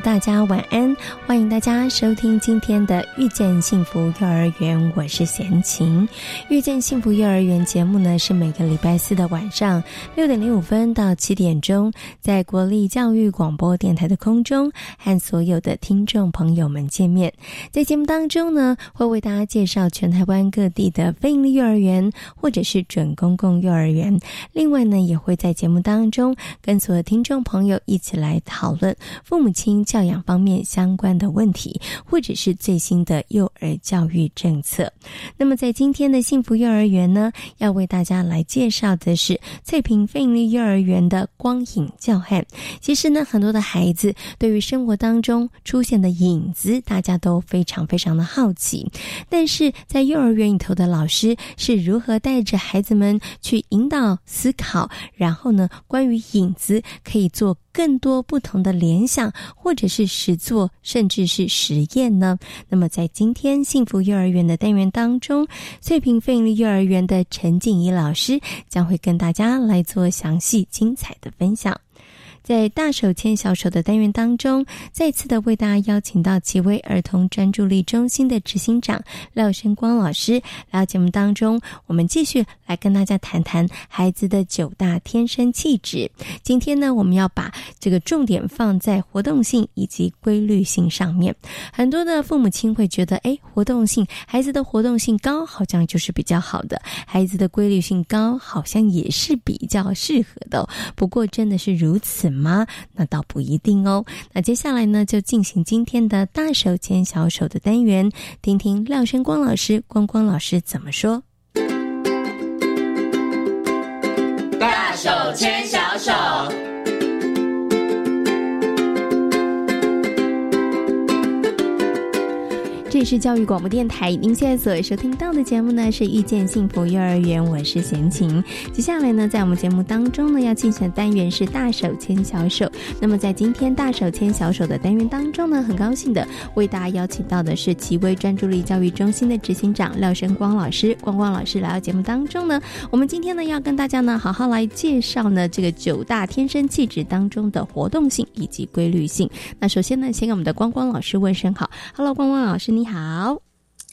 大家晚安，欢迎大家收听今天的《遇见幸福幼儿园》，我是贤琴。《遇见幸福幼儿园》节目呢是每个礼拜四的晚上六点零五分到七点钟，在国立教育广播电台的空中和所有的听众朋友们见面。在节目当中呢，会为大家介绍全台湾各地的非营利幼儿园或者是准公共幼儿园。另外呢，也会在节目当中跟所有听众朋友一起来讨论父母亲。教养方面相关的问题，或者是最新的幼儿教育政策。那么，在今天的幸福幼儿园呢，要为大家来介绍的是翠屏费力幼儿园的光影教汉。其实呢，很多的孩子对于生活当中出现的影子，大家都非常非常的好奇。但是在幼儿园里头的老师是如何带着孩子们去引导思考，然后呢，关于影子可以做。更多不同的联想，或者是实作，甚至是实验呢？那么，在今天幸福幼儿园的单元当中，翠屏费力幼儿园的陈静怡老师将会跟大家来做详细精彩的分享。在大手牵小手的单元当中，再次的为大家邀请到奇威儿童专注力中心的执行长廖生光老师来到节目当中。我们继续来跟大家谈谈孩子的九大天生气质。今天呢，我们要把这个重点放在活动性以及规律性上面。很多的父母亲会觉得，哎，活动性孩子的活动性高，好像就是比较好的；孩子的规律性高，好像也是比较适合的。不过，真的是如此？吗？那倒不一定哦。那接下来呢，就进行今天的大手牵小手的单元，听听廖生光老师、光光老师怎么说。大手牵小手。这里是教育广播电台，您现在所收听到的节目呢是遇见幸福幼儿园，我是贤琴。接下来呢，在我们节目当中呢，要进行的单元是大手牵小手。那么在今天大手牵小手的单元当中呢，很高兴的为大家邀请到的是奇威专注力教育中心的执行长廖生光老师。光光老师来到节目当中呢，我们今天呢要跟大家呢好好来介绍呢这个九大天生气质当中的活动性以及规律性。那首先呢，先给我们的光光老师问声好，Hello，光光老师你。好，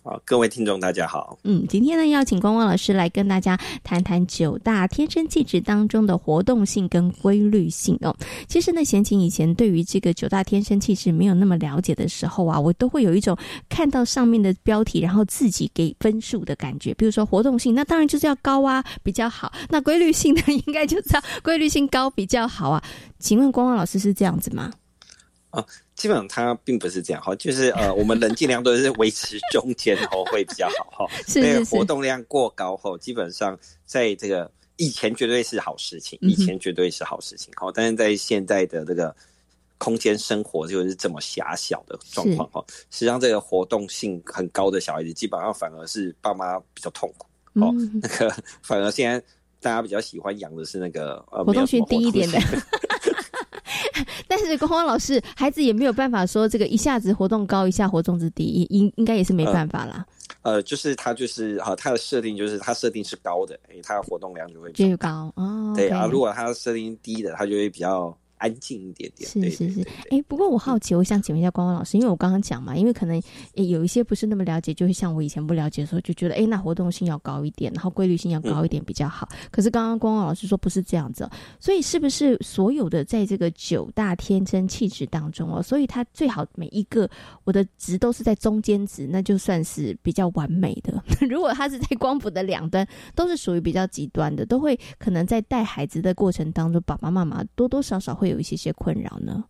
好，各位听众，大家好。嗯，今天呢，邀请光光老师来跟大家谈谈九大天生气质当中的活动性跟规律性哦。其实呢，贤琴以前对于这个九大天生气质没有那么了解的时候啊，我都会有一种看到上面的标题，然后自己给分数的感觉。比如说活动性，那当然就是要高啊，比较好。那规律性呢，应该就是要规律性高比较好啊。请问光光老师是这样子吗？啊。基本上它并不是这样哈，就是呃，我们人尽量都是维持中间哦，会比较好哈。是是是。活动量过高后，基本上在这个以前绝对是好事情，以前绝对是好事情哈。但是在现在的这个空间生活就是这么狭小的状况哈，实际上这个活动性很高的小孩子，基本上反而是爸妈比较痛苦哦。那个反而现在大家比较喜欢养的是那个呃活动性低一点的。但是光光老师，孩子也没有办法说这个一下子活动高，一下活动之低，应应该也是没办法啦。呃，就是他就是啊，他的设定就是他设定是高的，哎，他的活动量就会越高哦。对啊，如果他设定低的，他就会比较。安静一点点，是是是。哎，不过我好奇，我想请问一下光光老师，因为我刚刚讲嘛，因为可能有一些不是那么了解，就会像我以前不了解的时候，就觉得哎，那活动性要高一点，然后规律性要高一点比较好。可是刚刚光光老师说不是这样子，所以是不是所有的在这个九大天真气质当中哦，所以它最好每一个我的值都是在中间值，那就算是比较完美的。如果它是在光谱的两端，都是属于比较极端的，都会可能在带孩子的过程当中，爸爸妈妈多多少少会。有一些些困扰呢，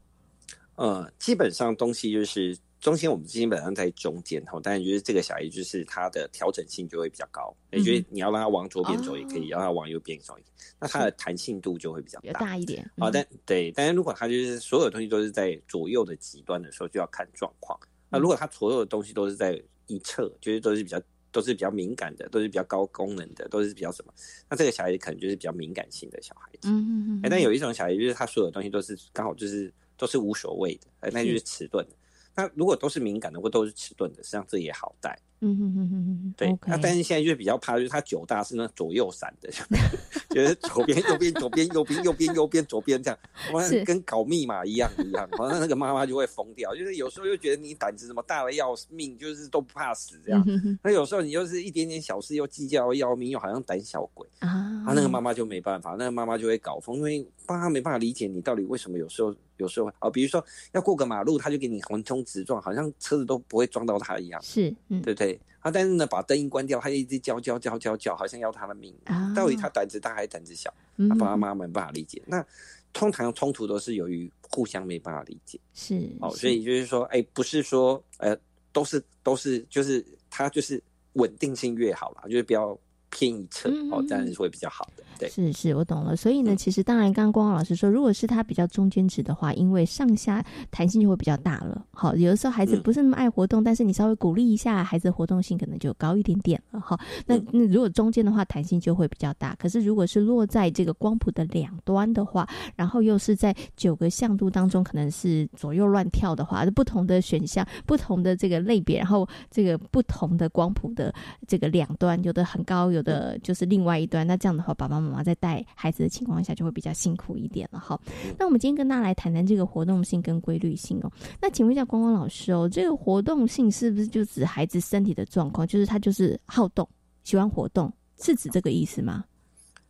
呃，基本上东西就是中心我们基本上在中间哈，当然就是这个小孩就是它的调整性就会比较高，也就是你要让它往左边走也可以，让它往右边走，那它的弹性度就会比较大一点。好，但对，但是如果它就是所有东西都是在左右的极端的时候，就要看状况。那如果它所有的东西都是在一侧，就是都是比较都是比较敏感的，都是比较高功能的，都是比较什么，那这个小孩子可能就是比较敏感性的小孩子。嗯嗯嗯。哎，但有一种小孩就是他所有东西都是刚好就是都是无所谓的，哎，那就是迟钝的。那如果都是敏感的或都是迟钝的，实际上这也好带。嗯哼哼哼哼，对。那但是现在就是比较怕，就是他九大是那左右闪的，就是左边右边左边右边右边右边左边这样，哇，跟搞密码一样一样。好像那个妈妈就会疯掉，就是有时候又觉得你胆子怎么大的要命，就是都不怕死这样。那有时候你又是一点点小事又计较要命，又好像胆小鬼啊。他那个妈妈就没办法，那个妈妈就会搞疯，因为爸妈没办法理解你到底为什么有时候有时候啊，比如说要过个马路，他就给你横冲直撞，好像车子都不会撞到他一样。是，对不对？啊，但是呢，把灯一关掉，他就一直叫叫叫叫叫，好像要他的命。到底他胆子大还是胆子小？他爸爸妈妈没办法理解。那通常冲突都是由于互相没办法理解。是哦，所以就是说，哎，不是说，呃，都是都是，就是他就是稳定性越好啦，就是不要。偏一侧哦，这样是会比较好的。对，是是，我懂了。所以呢，其实当然，刚刚光光老师说，如果是他比较中间值的话，因为上下弹性就会比较大了。好，有的时候孩子不是那么爱活动，但是你稍微鼓励一下，孩子活动性可能就高一点点了。哈，那那如果中间的话，弹性就会比较大。可是如果是落在这个光谱的两端的话，然后又是在九个向度当中，可能是左右乱跳的话，不同的选项、不同的这个类别，然后这个不同的光谱的这个两端，有的很高，有。的就是另外一端，那这样的话，爸爸妈妈在带孩子的情况下就会比较辛苦一点了哈。那我们今天跟大家来谈谈这个活动性跟规律性哦。那请问一下光光老师哦，这个活动性是不是就指孩子身体的状况？就是他就是好动，喜欢活动，是指这个意思吗？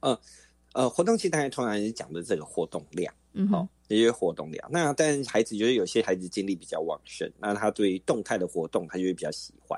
呃呃，活动性当然通常是讲的这个活动量，嗯，好，也就是活动量。那但孩子就是有些孩子精力比较旺盛，那他对于动态的活动，他就会比较喜欢。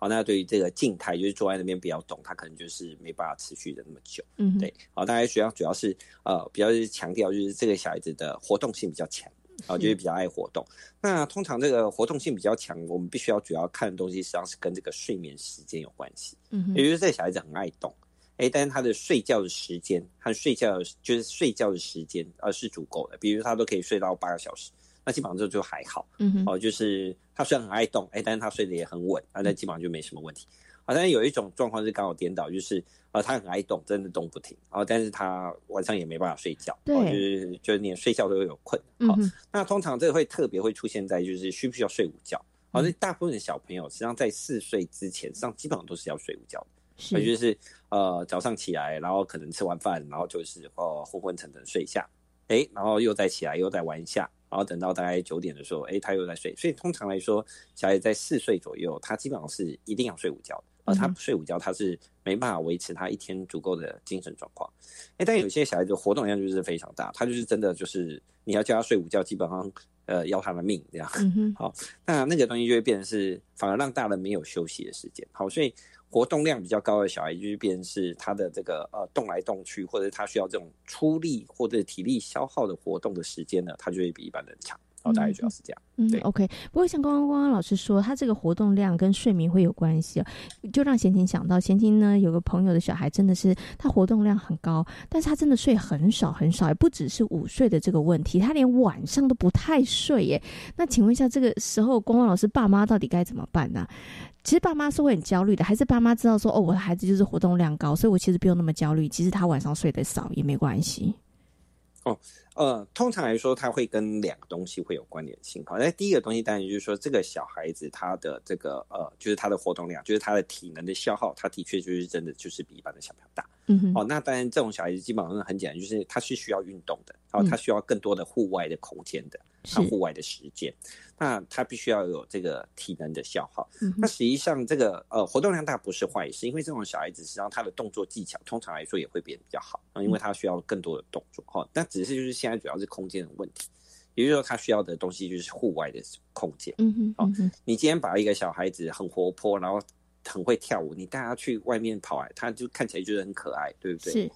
好，那对于这个静态，就是坐在那边比较懂，他可能就是没办法持续的那么久。嗯，对。好，大家主要主要是呃，比较强调就是这个小孩子的活动性比较强，啊，就是比较爱活动。那通常这个活动性比较强，我们必须要主要看的东西实际上是跟这个睡眠时间有关系。嗯，也就是这个小孩子很爱动，哎，但是他的睡觉的时间和睡觉就是睡觉的时间呃是足够的，比如他都可以睡到八个小时。那基本上就就还好，嗯哦，就是他虽然很爱动，哎，但是他睡得也很稳，啊，那基本上就没什么问题。好，但是有一种状况是刚好颠倒，就是呃，他很爱动，真的动不停，哦，但是他晚上也没办法睡觉，对，就是就是连睡觉都有困。好，那通常这个会特别会出现在就是需不需要睡午觉？好，那大部分的小朋友实际上在四岁之前，实际上基本上都是要睡午觉的，也，就是呃早上起来，然后可能吃完饭，然后就是呃昏昏沉沉睡下，哎，然后又再起来，又再玩一下。然后等到大概九点的时候，哎，他又在睡。所以通常来说，小孩在四岁左右，他基本上是一定要睡午觉的。而他不睡午觉，他是没办法维持他一天足够的精神状况。哎，但有些小孩子活动量就是非常大，他就是真的就是你要叫他睡午觉，基本上呃要他的命这样。好，那那个东西就会变成是反而让大人没有休息的时间。好，所以。活动量比较高的小孩，就是变是他的这个呃动来动去，或者他需要这种出力或者体力消耗的活动的时间呢，他就会比一般人强。哦，大概主要是这样。嗯，OK。不过像刚刚光光老师说，他这个活动量跟睡眠会有关系，就让贤琴想到，贤琴呢有个朋友的小孩，真的是他活动量很高，但是他真的睡很少很少，也不只是午睡的这个问题，他连晚上都不太睡耶。那请问一下，这个时候光光老师爸妈到底该怎么办呢？其实爸妈是会很焦虑的，还是爸妈知道说哦，我的孩子就是活动量高，所以我其实不用那么焦虑。其实他晚上睡得少也没关系。哦，呃，通常来说，它会跟两个东西会有关联性。好，那第一个东西当然就是说，这个小孩子他的这个呃，就是他的活动量，就是他的体能的消耗，他的确就是真的就是比一般的小朋友大。嗯哼。哦，那当然这种小孩子基本上很简单，就是他是需要运动的，然后他需要更多的户外的空间的，他户外的时间。那他必须要有这个体能的消耗。那实际上，这个呃活动量大不是坏事，因为这种小孩子实际上他的动作技巧通常来说也会变得比较好，因为他需要更多的动作哈。那只是就是现在主要是空间的问题，也就是说他需要的东西就是户外的空间。嗯哼，好，你今天把一个小孩子很活泼，然后很会跳舞，你带他去外面跑，他就看起来就是很可爱，对不对？是。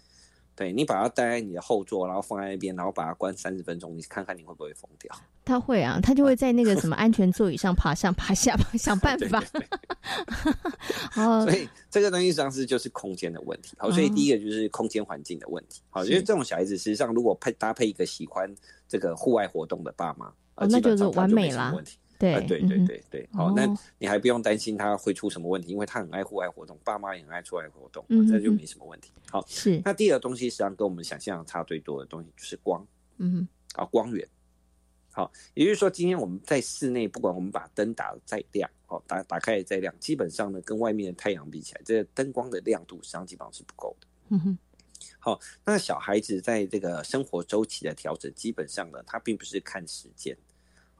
对你把它带在你的后座，然后放在那边，然后把它关三十分钟，你看看你会不会疯掉？他会啊，他就会在那个什么 安全座椅上爬上爬下，想办法。哦，所以这个东西实际上是就是空间的问题。好，所以第一个就是空间环境的问题。好，因为这种小孩子实际上如果配搭配一个喜欢这个户外活动的爸妈，哦，那就是完美啦。问题。对对对对对，好，那你还不用担心他会出什么问题，因为他很爱户外活动，爸妈也很爱出外活动，这就没什么问题。好，是。那第二个东西实际上跟我们想象差最多的东西就是光，嗯，啊，光源。好，也就是说，今天我们在室内，不管我们把灯打再亮，哦，打打开再亮，基本上呢，跟外面的太阳比起来，这个灯光的亮度实际上基本上是不够的。嗯哼。好，那小孩子在这个生活周期的调整，基本上呢，他并不是看时间。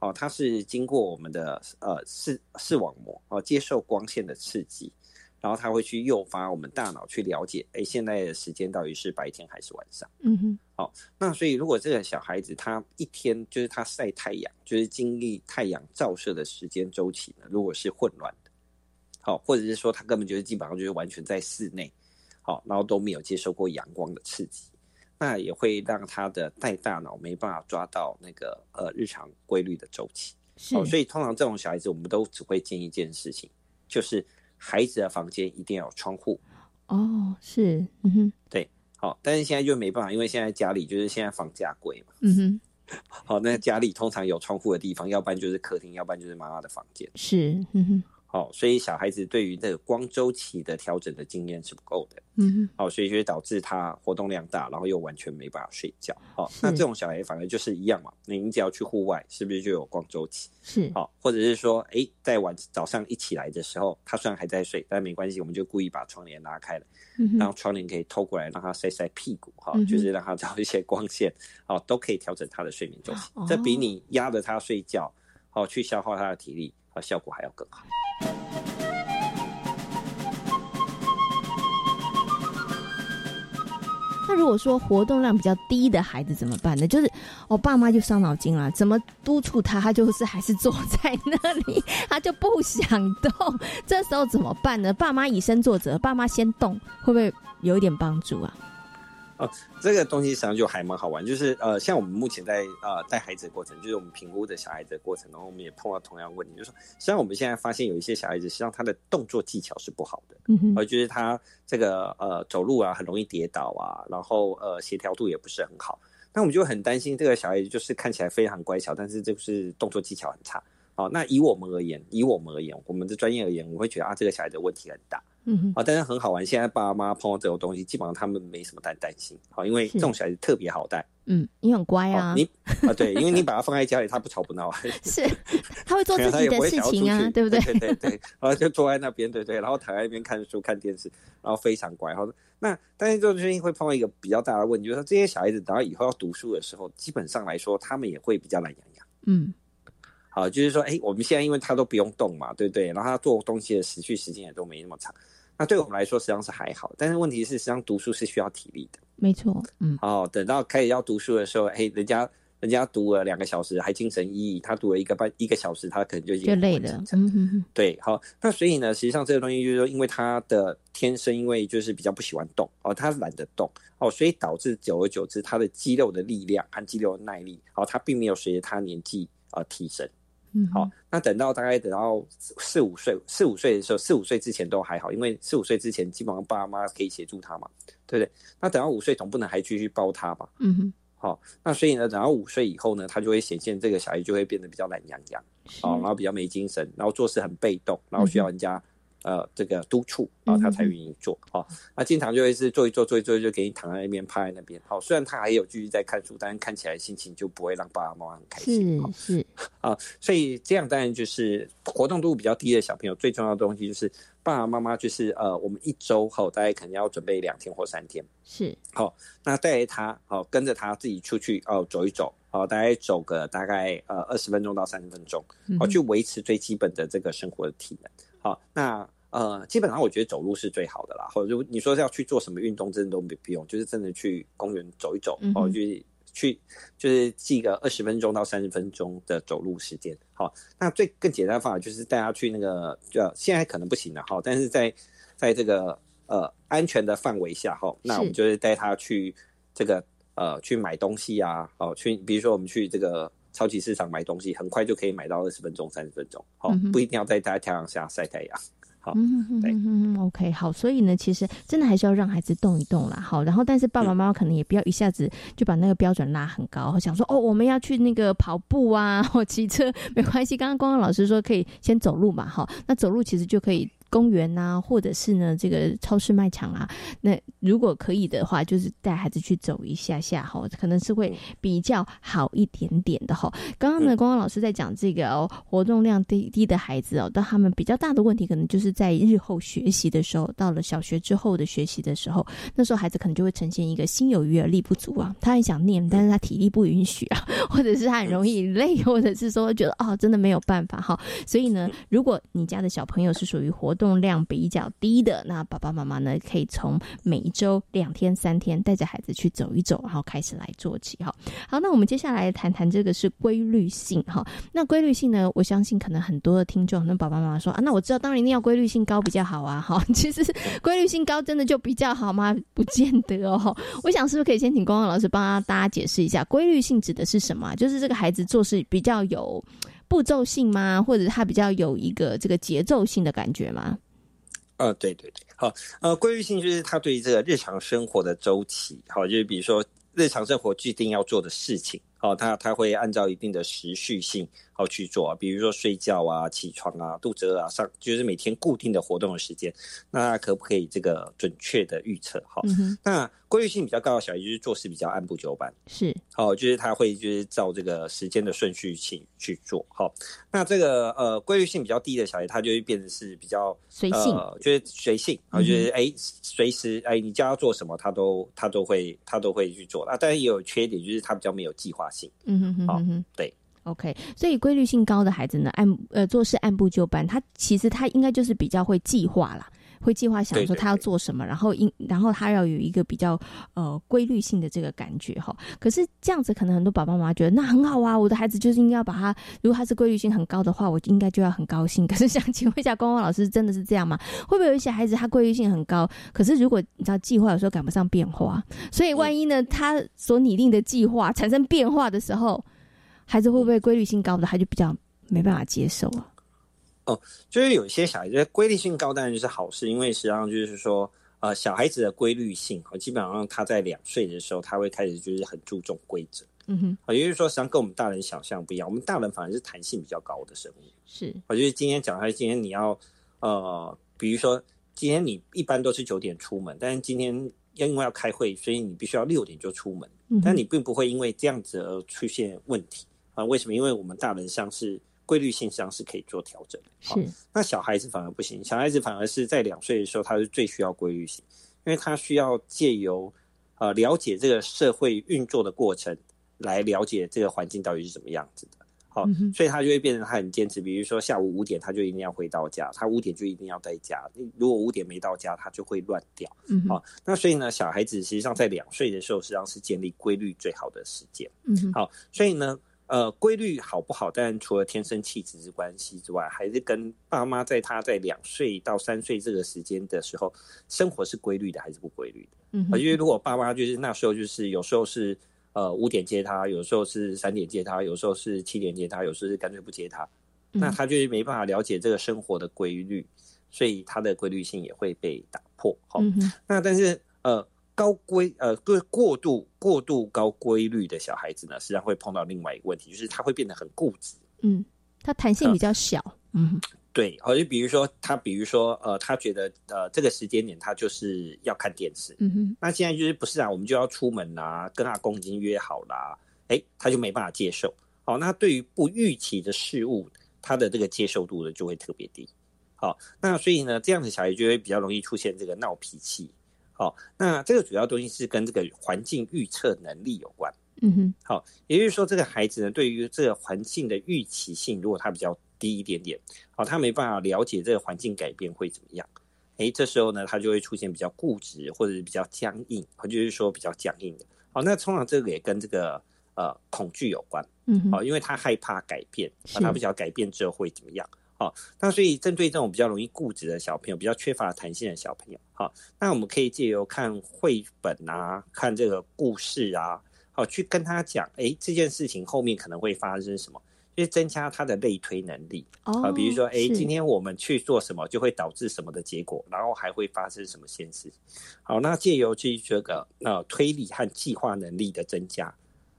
哦，它是经过我们的呃视视网膜哦，接受光线的刺激，然后它会去诱发我们大脑去了解，哎，现在的时间到底是白天还是晚上？嗯哼。好，那所以如果这个小孩子他一天就是他晒太阳，就是经历太阳照射的时间周期呢，如果是混乱的，好，或者是说他根本就是基本上就是完全在室内，好，然后都没有接受过阳光的刺激。那也会让他的带大脑没办法抓到那个呃日常规律的周期，哦，所以通常这种小孩子，我们都只会建议一件事情，就是孩子的房间一定要有窗户。哦，是，嗯哼，对，好，但是现在就没办法，因为现在家里就是现在房价贵嘛，嗯哼，好，那家里通常有窗户的地方，要不然就是客厅，要不然就是妈妈的房间，是，嗯哼。好，所以小孩子对于这个光周期的调整的经验是不够的。嗯，哦，所以就会导致他活动量大，然后又完全没办法睡觉。哦，那这种小孩反而就是一样嘛，你只要去户外，是不是就有光周期？是，哦，或者是说，哎，在晚早上一起来的时候，他虽然还在睡，但没关系，我们就故意把窗帘拉开了，嗯让窗帘可以透过来，让他晒晒屁股，哈，就是让他找一些光线，哦，都可以调整他的睡眠周期。这比你压着他睡觉，哦，去消耗他的体力，啊，效果还要更好。那如果说活动量比较低的孩子怎么办呢？就是我爸妈就伤脑筋了，怎么督促他，他就是还是坐在那里，他就不想动。这时候怎么办呢？爸妈以身作则，爸妈先动，会不会有一点帮助啊？哦，这个东西实际上就还蛮好玩，就是呃，像我们目前在呃带孩子的过程，就是我们评估的小孩子的过程，然后我们也碰到同样问题，就是说，实际上我们现在发现有一些小孩子，实际上他的动作技巧是不好的，嗯哼，而就是他这个呃走路啊很容易跌倒啊，然后呃协调度也不是很好，那我们就很担心这个小孩子就是看起来非常乖巧，但是就是动作技巧很差。好，那以我们而言，以我们而言，我们的专业而言，我会觉得啊，这个小孩的问题很大。嗯哼，啊，但是很好玩。现在爸爸妈妈碰到这种东西，基本上他们没什么担担心。好，因为这种小孩子特别好带。嗯，你很乖啊。你啊，对，因为你把他放在家里，他不吵不闹。是，他会做自己的事情啊，对不对？对对对。然后就坐在那边，对对，然后躺在那边看书、看电视，然后非常乖。然后，那但是这种事情会碰到一个比较大的问题，就是说这些小孩子等到以后要读书的时候，基本上来说，他们也会比较懒洋洋。嗯。好，就是说，哎，我们现在因为他都不用动嘛，对不对？然后他做东西的持续时间也都没那么长。那对我们来说实际上是还好，但是问题是，实际上读书是需要体力的。没错，嗯。哦，等到开始要读书的时候，哎，人家人家读了两个小时还精神奕奕，他读了一个半一个小时，他可能就就累了。嗯哼哼。对，好，那所以呢，实际上这个东西就是说，因为他的天生，因为就是比较不喜欢动哦，他懒得动哦，所以导致久而久之，他的肌肉的力量和肌肉的耐力，哦，他并没有随着他年纪而提升。嗯，好，那等到大概等到四五岁，四五岁的时候，四五岁之前都还好，因为四五岁之前基本上爸妈可以协助他嘛，对不对？那等到五岁总不能还继续抱他吧？嗯哼，好，那所以呢，等到五岁以后呢，他就会显现这个小孩就会变得比较懒洋洋，哦，然后比较没精神，然后做事很被动，然后需要人家。呃，这个督促啊，他才愿意做啊。那经常就会是做一做，做一做，就给你躺在那边，趴在那边。好，虽然他还有继续在看书，但是看起来心情就不会让爸爸妈妈很开心。是是 啊，所以这样当然就是活动度比较低的小朋友，最重要的东西就是爸爸妈妈就是呃，我们一周后大概可能要准备两天或三天。是好，那带着他好，跟着他自己出去哦，走一走，好，大概走个大概呃二十分钟到三十分钟，好，去维持最基本的这个生活的体能。好，那呃，基本上我觉得走路是最好的啦。或者你说要去做什么运动，真的都不不用，就是真的去公园走一走，哦，就是去就是记个二十分钟到三十分钟的走路时间。好，那最更简单的方法就是带他去那个，就现在可能不行了哈，但是在在这个呃安全的范围下哈，那我们就是带他去这个呃去买东西啊，哦，去比如说我们去这个超级市场买东西，很快就可以买到二十分钟、三十分钟，好，不一定要在大太阳下晒太阳。好，嗯嗯嗯，OK，好，所以呢，其实真的还是要让孩子动一动啦，好，然后但是爸爸妈妈可能也不要一下子就把那个标准拉很高，想说哦，我们要去那个跑步啊，或骑车没关系，刚刚光光老师说可以先走路嘛，好，那走路其实就可以。公园呐，或者是呢，这个超市卖场啊，那如果可以的话，就是带孩子去走一下下哈，可能是会比较好一点点的哈。刚刚呢，光光老师在讲这个哦，活动量低低的孩子哦，但他们比较大的问题，可能就是在日后学习的时候，到了小学之后的学习的时候，那时候孩子可能就会呈现一个心有余而力不足啊，他很想念，但是他体力不允许啊，或者是他很容易累，或者是说觉得哦，真的没有办法哈。所以呢，如果你家的小朋友是属于活动，动量比较低的，那爸爸妈妈呢，可以从每周两天、三天带着孩子去走一走，然后开始来做起哈。好，那我们接下来谈谈这个是规律性哈。那规律性呢，我相信可能很多的听众，那爸爸妈妈说啊，那我知道，当然一定要规律性高比较好啊。哈，其实规律性高真的就比较好吗？不见得哦。我想是不是可以先请光光老师帮大家解释一下，规律性指的是什么？就是这个孩子做事比较有。步骤性吗？或者它比较有一个这个节奏性的感觉吗？呃，对对对，好，呃，规律性就是它对于这个日常生活的周期，好，就是比如说日常生活既定要做的事情，好，它它会按照一定的时序性。好去做啊，比如说睡觉啊、起床啊、肚子饿啊，上就是每天固定的活动的时间，那可不可以这个准确的预测？好，那规律性比较高的小孩就是做事比较按部就班，是，好，就是他会就是照这个时间的顺序去去做。好，那这个呃规律性比较低的小孩，他就会变得是比较随性，就是随性，啊，就是哎随时哎你叫他做什么，他都他都会他都会去做啊，但是也有缺点，就是他比较没有计划性。嗯哼哼，好，对。OK，所以规律性高的孩子呢，按呃做事按部就班，他其实他应该就是比较会计划啦，会计划想说他要做什么，然后应然后他要有一个比较呃规律性的这个感觉哈。可是这样子可能很多爸爸妈妈觉得那很好啊，我的孩子就是应该要把他，如果他是规律性很高的话，我应该就要很高兴。可是想请问一下，光光老师真的是这样吗？会不会有一些孩子他规律性很高，可是如果你知道计划有时候赶不上变化，所以万一呢他所拟定的计划产生变化的时候？孩子会不会规律性高的，他就比较没办法接受啊？哦，就是有些小孩子规律性高，当然就是好事，因为实际上就是说，呃，小孩子的规律性，基本上他在两岁的时候，他会开始就是很注重规则。嗯哼，啊，也就是说，实际上跟我们大人想象不一样，我们大人反而是弹性比较高的生物。是，我就是今天讲，他今天你要，呃，比如说今天你一般都是九点出门，但是今天因为要开会，所以你必须要六点就出门，但你并不会因为这样子而出现问题。啊，为什么？因为我们大人像是规律性上是可以做调整的。是，那小孩子反而不行，小孩子反而是在两岁的时候，他是最需要规律性，因为他需要借由呃了解这个社会运作的过程，来了解这个环境到底是怎么样子的。好，所以他就会变成他很坚持，比如说下午五点他就一定要回到家，他五点就一定要在家。如果五点没到家，他就会乱掉。好，那所以呢，小孩子实际上在两岁的时候，实际上是建立规律最好的时间。嗯，好，所以呢。呃，规律好不好？当然除了天生气质之关系之外，还是跟爸妈在他在两岁到三岁这个时间的时候，生活是规律的还是不规律的？嗯，因为如果爸妈就是那时候就是有时候是呃五点接他，有时候是三点接他，有时候是七点接他，有时候是干脆不接他，那他就是没办法了解这个生活的规律，所以他的规律性也会被打破。好，那但是呃。高规呃，对过度过度高规律的小孩子呢，实际上会碰到另外一个问题，就是他会变得很固执。嗯，他弹性比较小。嗯，对，好，就比如说他，比如说呃，他觉得呃，这个时间点他就是要看电视。嗯哼，那现在就是不是啊？我们就要出门啦，跟阿公已经约好啦，哎，他就没办法接受。好，那对于不预期的事物，他的这个接受度呢就会特别低。好，那所以呢，这样的小孩就会比较容易出现这个闹脾气。好，那这个主要东西是跟这个环境预测能力有关。嗯哼，好，也就是说，这个孩子呢，对于这个环境的预期性，如果他比较低一点点，好，他没办法了解这个环境改变会怎么样。哎，这时候呢，他就会出现比较固执，或者是比较僵硬，或就是说比较僵硬的。好，那通常这个也跟这个呃恐惧有关。嗯，好，因为他害怕改变，他不晓得改变之后会怎么样。好，那所以针对这种比较容易固执的小朋友，比较缺乏弹性的小朋友，好，那我们可以借由看绘本啊，看这个故事啊，好，去跟他讲，哎，这件事情后面可能会发生什么，就是增加他的类推能力。哦，比如说，哎，今天我们去做什么，就会导致什么的结果，然后还会发生什么现实。好，那借由这这个呃推理和计划能力的增加。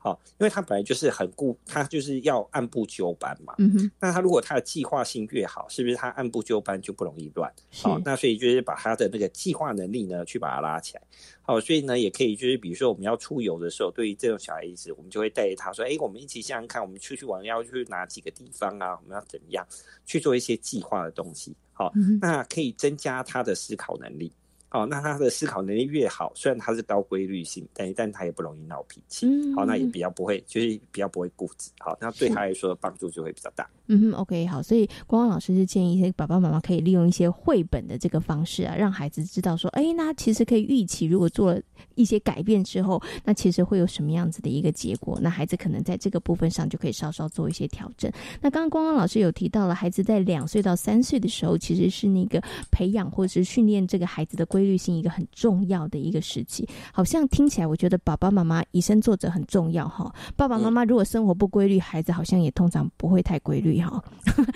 好，因为他本来就是很固，他就是要按部就班嘛。嗯哼。那他如果他的计划性越好，是不是他按部就班就不容易乱？好，那所以就是把他的那个计划能力呢，去把它拉起来。好，所以呢，也可以就是比如说我们要出游的时候，对于这种小孩子，我们就会带着他说：“哎，我们一起想想看，我们出去玩要去哪几个地方啊？我们要怎么样去做一些计划的东西？”好，那可以增加他的思考能力。哦，那他的思考能力越好，虽然他是高规律性，但但他也不容易闹脾气。嗯，好，那也比较不会，就是比较不会固执。好，那对他来说帮助就会比较大。嗯哼，OK，好，所以光光老师是建议一些爸爸妈妈可以利用一些绘本的这个方式啊，让孩子知道说，哎，那其实可以预期，如果做了一些改变之后，那其实会有什么样子的一个结果。那孩子可能在这个部分上就可以稍稍做一些调整。那刚刚光光老师有提到了，孩子在两岁到三岁的时候，其实是那个培养或者是训练这个孩子的规律性一个很重要的一个时期。好像听起来，我觉得爸爸妈妈以身作则很重要哈。爸爸妈妈如果生活不规律，孩子好像也通常不会太规律。哈，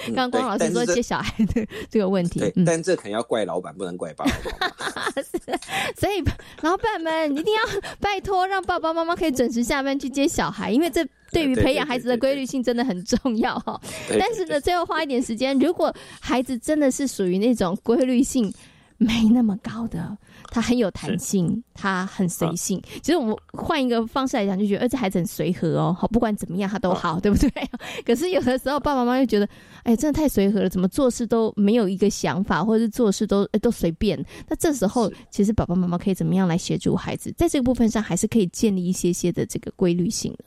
刚刚光老师说接小孩的这个问题，对，但这肯定要怪老板，不能怪爸爸。所以老板们一定要拜托，让爸爸妈妈可以准时下班去接小孩，因为这对于培养孩子的规律性真的很重要哈。但是呢，最后花一点时间，如果孩子真的是属于那种规律性没那么高的。他很有弹性，他很随性。其实我们换一个方式来讲，就觉得，呃，这孩子很随和哦。好，不管怎么样，他都好，对不对？可是有的时候，爸爸妈妈又觉得，哎，真的太随和了，怎么做事都没有一个想法，或者是做事都都随便。那这时候，其实爸爸妈妈可以怎么样来协助孩子，在这个部分上，还是可以建立一些些的这个规律性的。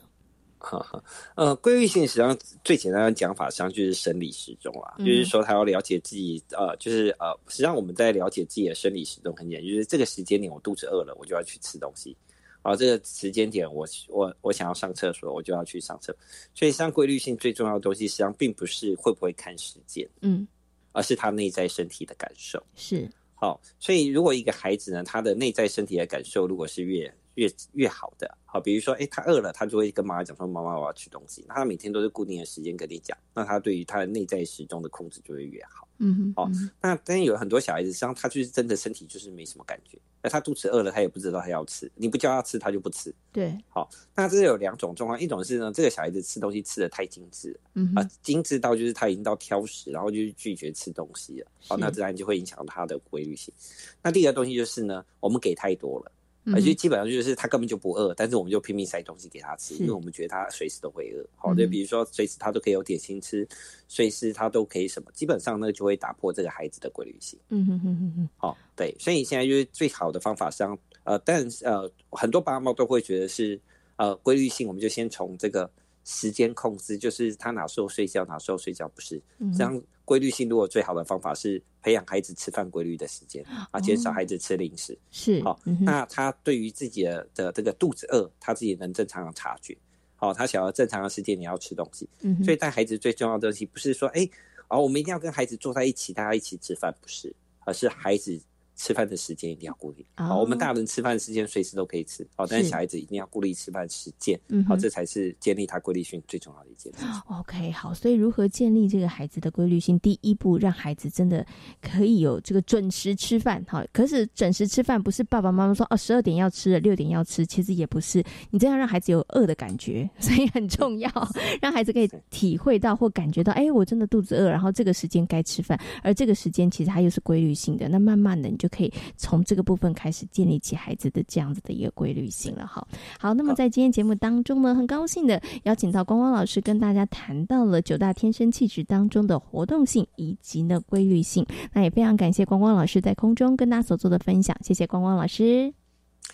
哈哈，呃，规律性实际上最简单的讲法，实际上就是生理时钟啊，就是说他要了解自己，呃，就是呃，实际上我们在了解自己的生理时钟很简单，就是这个时间点我肚子饿了，我就要去吃东西，啊，这个时间点我我我想要上厕所，我就要去上厕，所以实际上规律性最重要的东西，实际上并不是会不会看时间，嗯，而是他内在身体的感受，是，好，所以如果一个孩子呢，他的内在身体的感受如果是越越越好的，好，比如说，哎，他饿了，他就会跟妈妈讲说：“妈妈，我要吃东西。”那他每天都是固定的时间跟你讲，那他对于他的内在时钟的控制就会越好。嗯哼，好，那但是有很多小孩子，实际上他就是真的身体就是没什么感觉，那他肚子饿了，他也不知道他要吃，你不叫他吃，他就不吃。对，好，那这有两种状况，一种是呢，这个小孩子吃东西吃的太精致，嗯啊，精致到就是他已经到挑食，然后就是拒绝吃东西了，好，那自然就会影响他的规律性。那第二个东西就是呢，我们给太多了。而且基本上就是他根本就不饿，但是我们就拼命塞东西给他吃，因为我们觉得他随时都会饿。好，就比如说随时他都可以有点心吃，随时他都可以什么，基本上呢就会打破这个孩子的规律性。嗯哼哼哼哼。好，对，所以现在就是最好的方法是让呃，但呃很多爸妈都会觉得是呃规律性，我们就先从这个时间控制，就是他哪时候睡觉哪时候睡觉，不是这样。规律性，如果最好的方法是培养孩子吃饭规律的时间啊，减少孩子吃零食，是好。那他对于自己的的这个肚子饿，他自己能正常的察觉。哦，他想要正常的时间你要吃东西，所以带孩子最重要的东西不是说，哎，哦，我们一定要跟孩子坐在一起，大家一起吃饭，不是，而是孩子。吃饭的时间一定要固定。好，我们大人吃饭的时间随时都可以吃。好，但是小孩子一定要固定吃饭时间。嗯，好，这才是建立他规律性最重要的一件事。OK，好，所以如何建立这个孩子的规律性？第一步，让孩子真的可以有这个准时吃饭。好，可是准时吃饭不是爸爸妈妈说哦十二点要吃了，六点要吃，其实也不是。你这样让孩子有饿的感觉，所以很重要，让孩子可以体会到或感觉到，哎，我真的肚子饿，然后这个时间该吃饭，而这个时间其实它又是规律性的。那慢慢的，你就可以从这个部分开始建立起孩子的这样子的一个规律性了哈。好，那么在今天节目当中呢，很高兴的邀请到光光老师跟大家谈到了九大天生气质当中的活动性以及呢规律性。那也非常感谢光光老师在空中跟大家所做的分享，谢谢光光老师，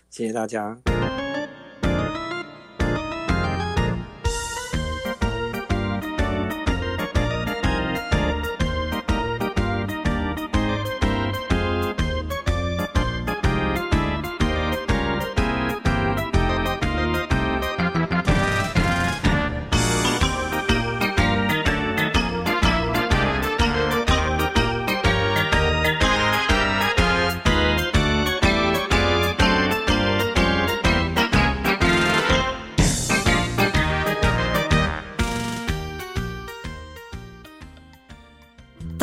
谢谢大家。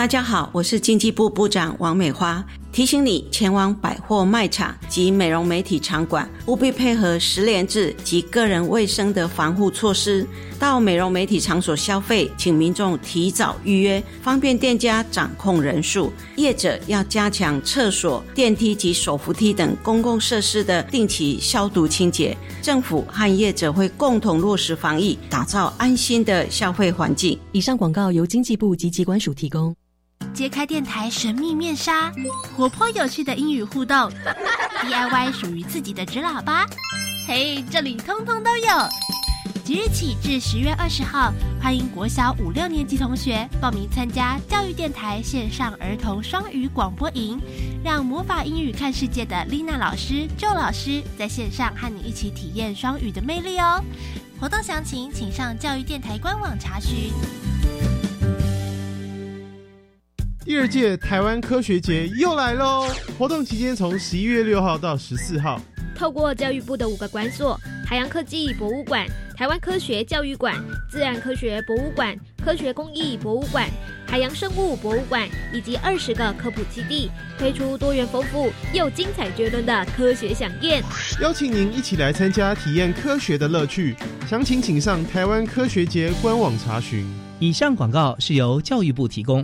大家好，我是经济部部长王美花。提醒你前往百货卖场及美容美体场馆，务必配合十连制及个人卫生的防护措施。到美容美体场所消费，请民众提早预约，方便店家掌控人数。业者要加强厕所、电梯及手扶梯等公共设施的定期消毒清洁。政府和业者会共同落实防疫，打造安心的消费环境。以上广告由经济部及机关署提供。揭开电台神秘面纱，活泼有趣的英语互动，DIY 属于自己的纸喇叭，嘿，这里通通都有。即日起至十月二十号，欢迎国小五六年级同学报名参加教育电台线上儿童双语广播营，让魔法英语看世界的丽娜老师、周老师在线上和你一起体验双语的魅力哦。活动详情请上教育电台官网查询。第二届台湾科学节又来喽！活动期间从十一月六号到十四号，透过教育部的五个馆所：海洋科技博物馆、台湾科学教育馆、自然科学博物馆、科学工艺博物馆、海洋生物博物馆，以及二十个科普基地，推出多元丰富又精彩绝伦的科学飨宴，邀请您一起来参加，体验科学的乐趣。详情请上台湾科学节官网查询。以上广告是由教育部提供。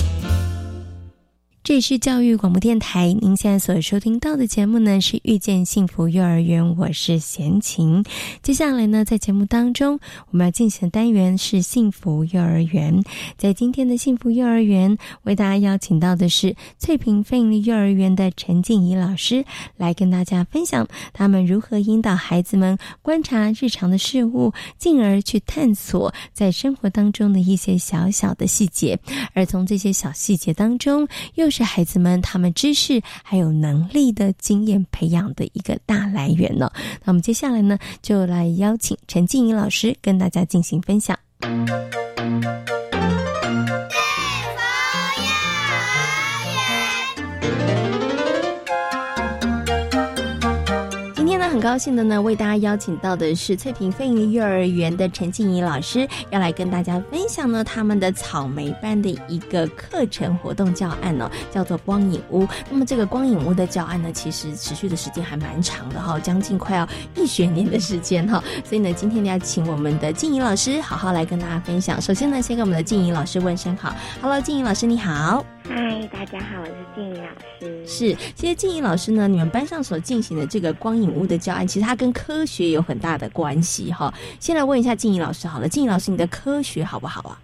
这里是教育广播电台，您现在所收听到的节目呢是《遇见幸福幼儿园》，我是贤琴。接下来呢，在节目当中，我们要进行的单元是幸福幼儿园。在今天的幸福幼儿园，为大家邀请到的是翠屏飞利幼儿园的陈静怡老师，来跟大家分享他们如何引导孩子们观察日常的事物，进而去探索在生活当中的一些小小的细节，而从这些小细节当中，又是孩子们他们知识还有能力的经验培养的一个大来源呢。那我们接下来呢，就来邀请陈静怡老师跟大家进行分享。高兴的呢，为大家邀请到的是翠屏飞鹰幼儿园的陈静怡老师，要来跟大家分享呢他们的草莓班的一个课程活动教案哦，叫做光影屋。那么这个光影屋的教案呢，其实持续的时间还蛮长的哈，将近快要一学年的时间哈。所以呢，今天呢要请我们的静怡老师好好来跟大家分享。首先呢，先跟我们的静怡老师问声好，Hello，静怡老师你好。嗨，大家好，我是静怡老师。是，其实静怡老师呢，你们班上所进行的这个光影屋的教案，其实它跟科学有很大的关系哈。先来问一下静怡老师好了，静怡老师，你的科学好不好啊？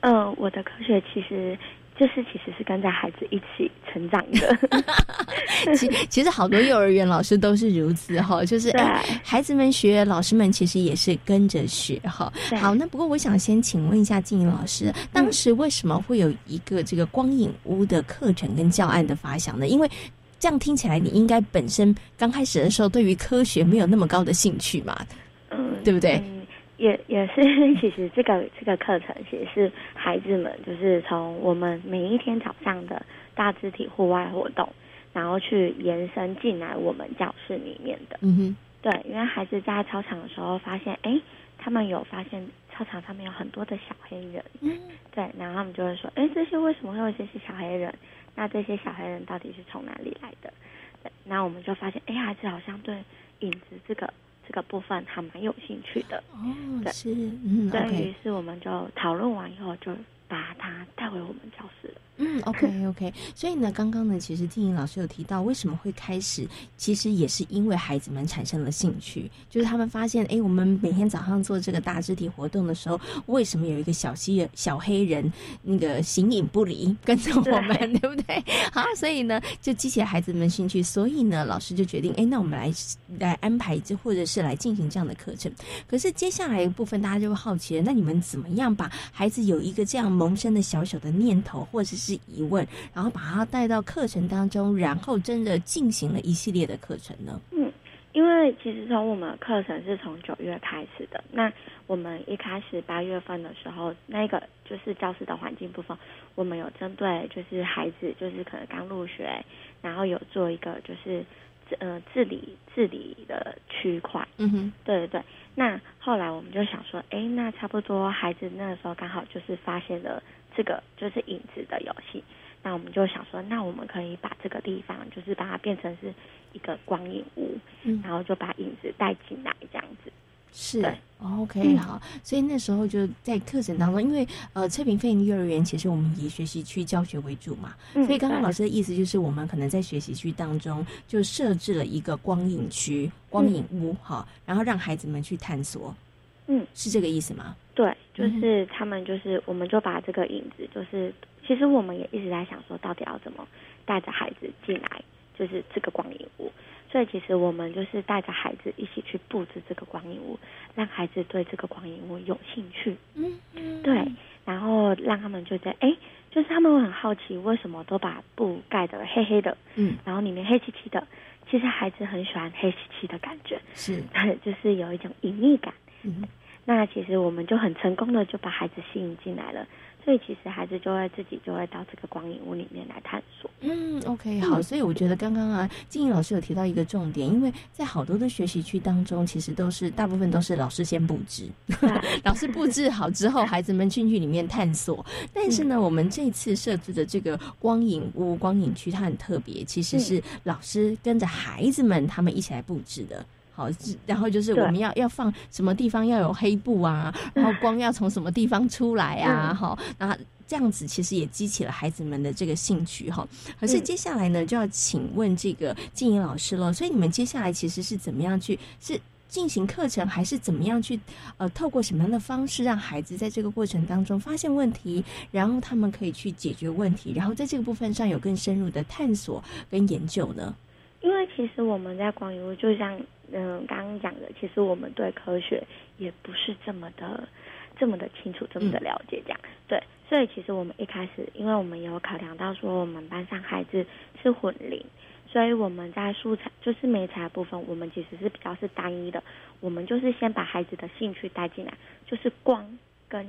嗯，我的科学其实。就是其实是跟着孩子一起成长的，其其实好多幼儿园老师都是如此哈，就是哎，孩子们学，老师们其实也是跟着学哈。好，那不过我想先请问一下静怡老师，当时为什么会有一个这个光影屋的课程跟教案的发想呢？因为这样听起来，你应该本身刚开始的时候对于科学没有那么高的兴趣嘛，嗯，对不对？也也是，其实这个这个课程其实是孩子们就是从我们每一天早上的大肢体户外活动，然后去延伸进来我们教室里面的。嗯哼，对，因为孩子在操场的时候发现，哎，他们有发现操场上面有很多的小黑人。嗯，对，然后他们就会说，哎，这些为什么会有这些小黑人？那这些小黑人到底是从哪里来的？那我们就发现，哎，孩子好像对影子这个。这个部分还蛮有兴趣的哦，是，嗯，对于是，我们就讨论完以后，就把他带回我们教室了。嗯，OK OK，所以呢，刚刚呢，其实静怡老师有提到，为什么会开始，其实也是因为孩子们产生了兴趣，就是他们发现，哎，我们每天早上做这个大肢体活动的时候，为什么有一个小蜥小黑人那个形影不离跟着我们，对不对？好，所以呢，就激起孩子们兴趣，所以呢，老师就决定，哎，那我们来来安排，这或者是来进行这样的课程。可是接下来一部分，大家就会好奇了，那你们怎么样把孩子有一个这样萌生的小小的念头，或者是是疑问，然后把它带到课程当中，然后真的进行了一系列的课程呢？嗯，因为其实从我们课程是从九月开始的，那我们一开始八月份的时候，那个就是教室的环境部分，我们有针对就是孩子就是可能刚入学，然后有做一个就是呃治理治理的区块。嗯哼，对对对。那后来我们就想说，哎，那差不多孩子那个时候刚好就是发现了这个就是影子的游戏，那我们就想说，那我们可以把这个地方就是把它变成是一个光影屋，嗯，然后就把影子带进来这样子。是，OK，好，所以那时候就在课程当中，因为呃，翠屏飞幼儿园其实我们以学习区教学为主嘛，所以刚刚老师的意思就是，我们可能在学习区当中就设置了一个光影区、光影屋，哈，然后让孩子们去探索，嗯，是这个意思吗？对，就是他们就是，我们就把这个影子，就是其实我们也一直在想说，到底要怎么带着孩子进来，就是这个光影屋。所以其实我们就是带着孩子一起去布置这个光影屋，让孩子对这个光影屋有兴趣。嗯，嗯对，然后让他们就在哎，就是他们会很好奇为什么都把布盖得黑黑的，嗯，然后里面黑漆漆的。其实孩子很喜欢黑漆漆的感觉，是，就是有一种隐秘感。嗯，那其实我们就很成功的就把孩子吸引进来了。所以其实孩子就会自己就会到这个光影屋里面来探索。嗯，OK，好。所以我觉得刚刚啊，静怡老师有提到一个重点，因为在好多的学习区当中，其实都是大部分都是老师先布置，老师布置好之后，孩子们进去里面探索。但是呢，我们这次设置的这个光影屋、光影区，它很特别，其实是老师跟着孩子们他们一起来布置的。好，然后就是我们要要放什么地方要有黑布啊，然后光要从什么地方出来啊，哈，那这样子其实也激起了孩子们的这个兴趣哈。可是接下来呢，就要请问这个静怡老师了。所以你们接下来其实是怎么样去是进行课程，还是怎么样去呃透过什么样的方式让孩子在这个过程当中发现问题，然后他们可以去解决问题，然后在这个部分上有更深入的探索跟研究呢？因为其实我们在光影屋就像。嗯，刚刚讲的，其实我们对科学也不是这么的、这么的清楚、这么的了解，这样对。所以其实我们一开始，因为我们有考量到说，我们班上孩子是混龄，所以我们在素材就是美材部分，我们其实是比较是单一的。我们就是先把孩子的兴趣带进来，就是光跟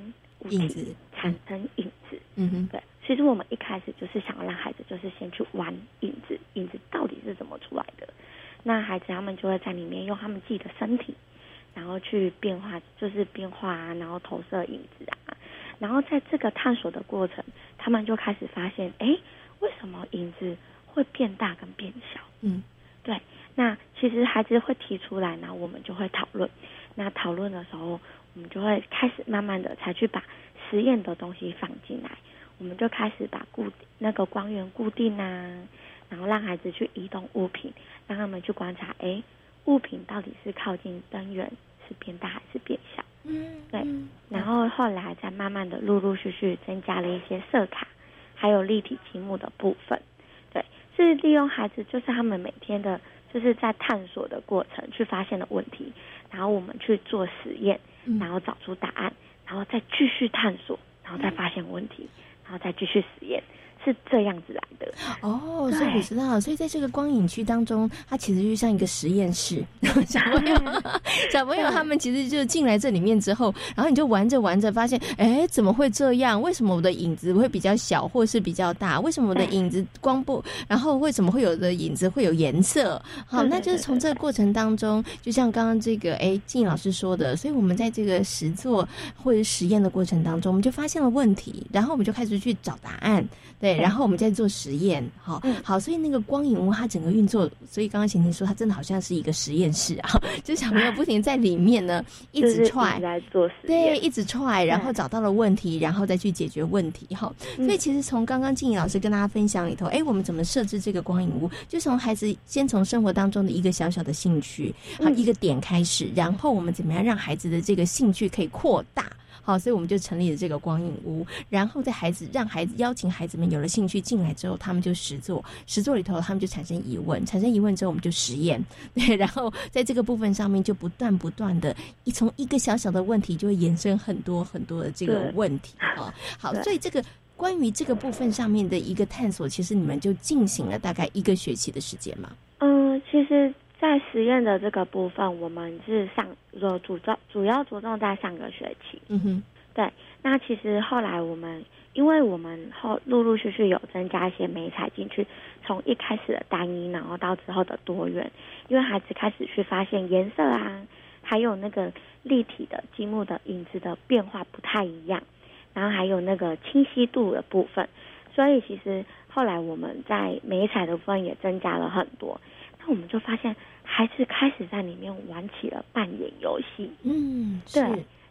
影子产生影子。嗯哼，对。其实我们一开始就是想要让孩子就是先去玩影子，影子到底是怎么出来的。那孩子他们就会在里面用他们自己的身体，然后去变化，就是变化啊，然后投射影子啊，然后在这个探索的过程，他们就开始发现，哎，为什么影子会变大跟变小？嗯，对。那其实孩子会提出来，然后我们就会讨论。那讨论的时候，我们就会开始慢慢的才去把实验的东西放进来。我们就开始把固那个光源固定啊。然后让孩子去移动物品，让他们去观察，哎，物品到底是靠近灯源是变大还是变小？嗯，对。然后后来再慢慢的陆陆续续增加了一些色卡，还有立体积木的部分。对，是利用孩子就是他们每天的，就是在探索的过程去发现的问题，然后我们去做实验，然后找出答案，然后再继续探索，然后再发现问题，然后再继续实验。是这样子来的哦，所以我知道，所以在这个光影区当中，它其实就像一个实验室。小朋友，小朋友他们其实就进来这里面之后，然后你就玩着玩着，发现，哎，怎么会这样？为什么我的影子会比较小，或是比较大？为什么我的影子光不？然后为什么会有的影子会有颜色？好，那就是从这个过程当中，就像刚刚这个哎静老师说的，所以我们在这个实做或者实验的过程当中，我们就发现了问题，然后我们就开始去找答案。对，然后我们在做实验，好，好，所以那个光影屋它整个运作，所以刚刚晴晴说它真的好像是一个实验室啊，就小朋友不停在里面呢，一直踹，来做实验，对，一直踹，然后找到了问题，然后再去解决问题，哈。所以其实从刚刚静怡老师跟大家分享里头，哎，我们怎么设置这个光影屋，就从孩子先从生活当中的一个小小的兴趣，好一个点开始，然后我们怎么样让孩子的这个兴趣可以扩大。好，所以我们就成立了这个光影屋，然后在孩子让孩子邀请孩子们有了兴趣进来之后，他们就实做，实做里头他们就产生疑问，产生疑问之后我们就实验，对，然后在这个部分上面就不断不断的，一从一个小小的问题就会延伸很多很多的这个问题啊。好，所以这个关于这个部分上面的一个探索，其实你们就进行了大概一个学期的时间嘛？嗯，其实，在实验的这个部分，我们是上主主要主要着重在上个学期。嗯哼，对。那其实后来我们，因为我们后陆陆续续有增加一些美彩进去，从一开始的单一，然后到之后的多元，因为孩子开始去发现颜色啊，还有那个立体的积木的影子的变化不太一样。然后还有那个清晰度的部分，所以其实后来我们在美彩的部分也增加了很多。那我们就发现孩子开始在里面玩起了扮演游戏。嗯，对，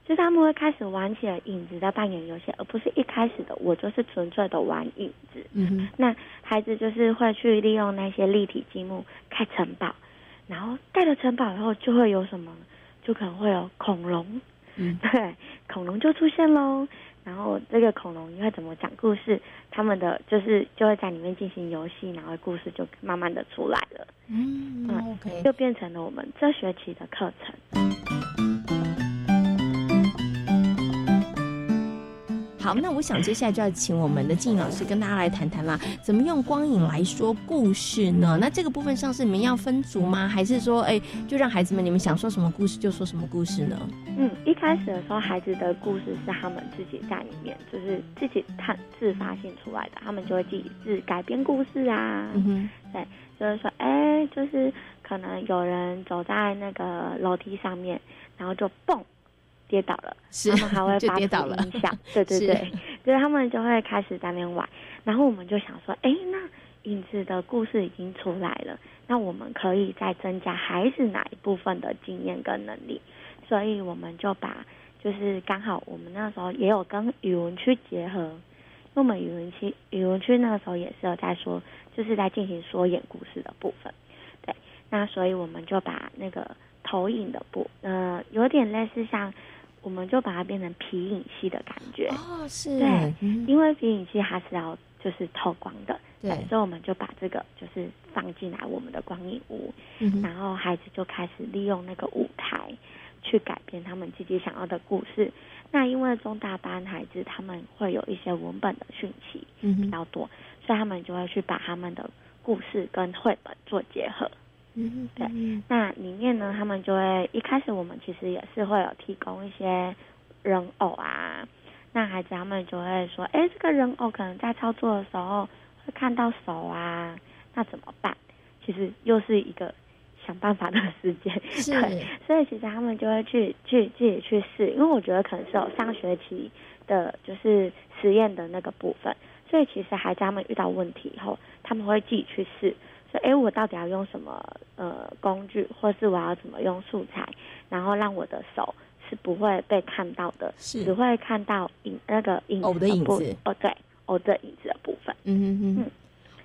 就是他们会开始玩起了影子的扮演游戏，而不是一开始的我就是纯粹的玩影子。嗯那孩子就是会去利用那些立体积木盖城堡，然后盖了城堡以后就会有什么，就可能会有恐龙。嗯，对，恐龙就出现喽。然后这个恐龙应该怎么讲故事？他们的就是就会在里面进行游戏，然后故事就慢慢的出来了。嗯，OK，就变成了我们这学期的课程。好，那我想接下来就要请我们的静老师跟大家来谈谈啦，怎么用光影来说故事呢？那这个部分上是你们要分组吗？还是说，哎，就让孩子们你们想说什么故事就说什么故事呢？嗯，一开始的时候，孩子的故事是他们自己在里面，就是自己看自发性出来的，他们就会自己自改编故事啊。嗯哼，对，就是说，哎，就是可能有人走在那个楼梯上面，然后就蹦。跌倒了，他们还会发出音响，对对对，就 是。他们就会开始在那边玩，然后我们就想说，哎，那影子的故事已经出来了，那我们可以再增加孩子哪一部分的经验跟能力，所以我们就把就是刚好我们那时候也有跟语文区结合，因为我们语文区语文区那个时候也是有在说，就是在进行说演故事的部分，对，那所以我们就把那个投影的部，呃，有点类似像。我们就把它变成皮影戏的感觉。哦，是。对，因为皮影戏它是要就是透光的，对，所以我们就把这个就是放进来我们的光影屋，然后孩子就开始利用那个舞台去改变他们自己想要的故事。那因为中大班孩子他们会有一些文本的讯息比较多，所以他们就会去把他们的故事跟绘本做结合。嗯，对，那里面呢，他们就会一开始我们其实也是会有提供一些人偶啊，那孩子他们就会说，哎，这个人偶可能在操作的时候会看到手啊，那怎么办？其实又是一个想办法的时间，对，所以其实他们就会去去自己去试，因为我觉得可能是有上学期的就是实验的那个部分，所以其实孩子他们遇到问题以后，他们会自己去试。哎，我到底要用什么呃工具，或是我要怎么用素材，然后让我的手是不会被看到的，只会看到影那个影偶的影子哦，对，偶的影子的部分。嗯嗯嗯。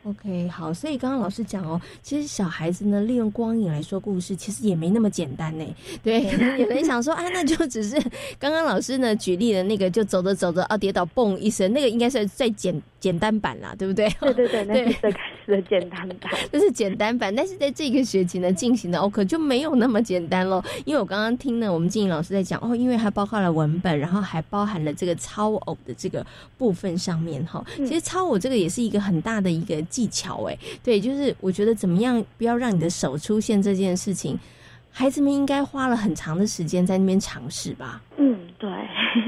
OK，好，所以刚刚老师讲哦，其实小孩子呢，利用光影来说故事，其实也没那么简单呢。对，可能有人想说，啊，那就只是刚刚老师呢举例的那个，就走着走着啊，跌倒，嘣一声，那个应该是最简简单版啦，对不对？对对对，那是最开始的简单版，这是简单版。但是在这个学期呢进行的哦，可就没有那么简单喽。因为我刚刚听呢，我们静怡老师在讲哦，因为它包括了文本，然后还包含了这个超偶的这个部分上面哈。其实超偶这个也是一个很大的一个。技巧哎，对，就是我觉得怎么样不要让你的手出现这件事情，孩子们应该花了很长的时间在那边尝试吧。嗯，对，